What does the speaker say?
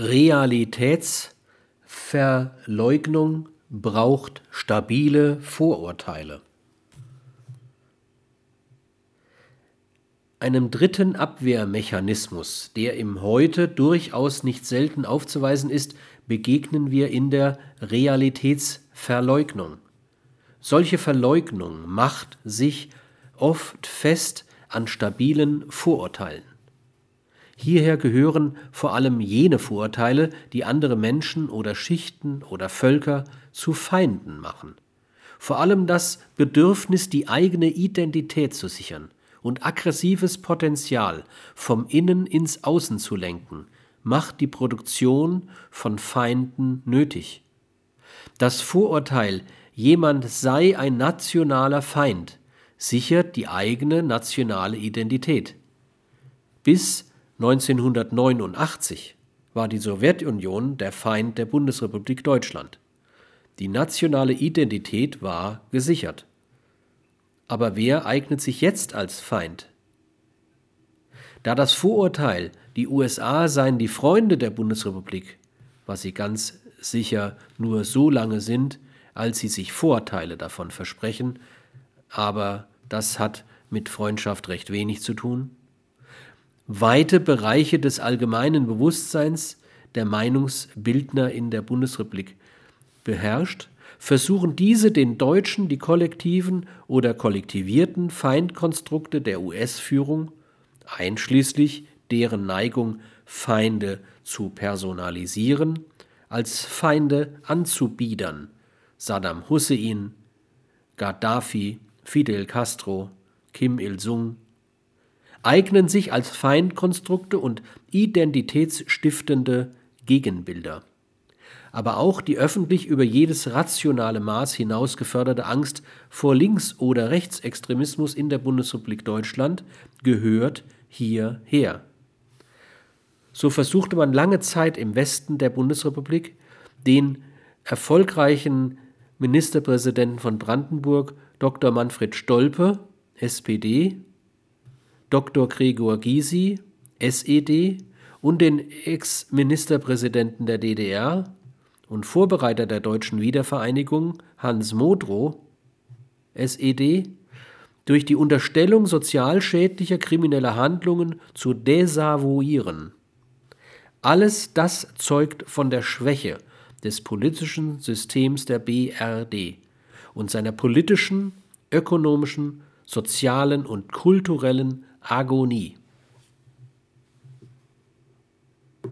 Realitätsverleugnung braucht stabile Vorurteile. Einem dritten Abwehrmechanismus, der im Heute durchaus nicht selten aufzuweisen ist, begegnen wir in der Realitätsverleugnung. Solche Verleugnung macht sich oft fest an stabilen Vorurteilen. Hierher gehören vor allem jene Vorurteile, die andere Menschen oder Schichten oder Völker zu Feinden machen. Vor allem das Bedürfnis, die eigene Identität zu sichern und aggressives Potenzial vom Innen ins Außen zu lenken, macht die Produktion von Feinden nötig. Das Vorurteil, jemand sei ein nationaler Feind, sichert die eigene nationale Identität. Bis 1989 war die Sowjetunion der Feind der Bundesrepublik Deutschland. Die nationale Identität war gesichert. Aber wer eignet sich jetzt als Feind? Da das Vorurteil, die USA seien die Freunde der Bundesrepublik, was sie ganz sicher nur so lange sind, als sie sich Vorteile davon versprechen, aber das hat mit Freundschaft recht wenig zu tun, weite Bereiche des allgemeinen Bewusstseins der Meinungsbildner in der Bundesrepublik beherrscht, versuchen diese den Deutschen die kollektiven oder kollektivierten Feindkonstrukte der US-Führung, einschließlich deren Neigung, Feinde zu personalisieren, als Feinde anzubiedern. Saddam Hussein, Gaddafi, Fidel Castro, Kim Il-sung, eignen sich als Feindkonstrukte und identitätsstiftende Gegenbilder. Aber auch die öffentlich über jedes rationale Maß hinaus geförderte Angst vor Links- oder Rechtsextremismus in der Bundesrepublik Deutschland gehört hierher. So versuchte man lange Zeit im Westen der Bundesrepublik den erfolgreichen Ministerpräsidenten von Brandenburg, Dr. Manfred Stolpe, SPD, Dr. Gregor Gysi, SED, und den Ex-Ministerpräsidenten der DDR und Vorbereiter der deutschen Wiedervereinigung Hans Modrow, SED, durch die Unterstellung sozial schädlicher krimineller Handlungen zu desavouieren. Alles das zeugt von der Schwäche des politischen Systems der BRD und seiner politischen, ökonomischen, sozialen und kulturellen Agonie.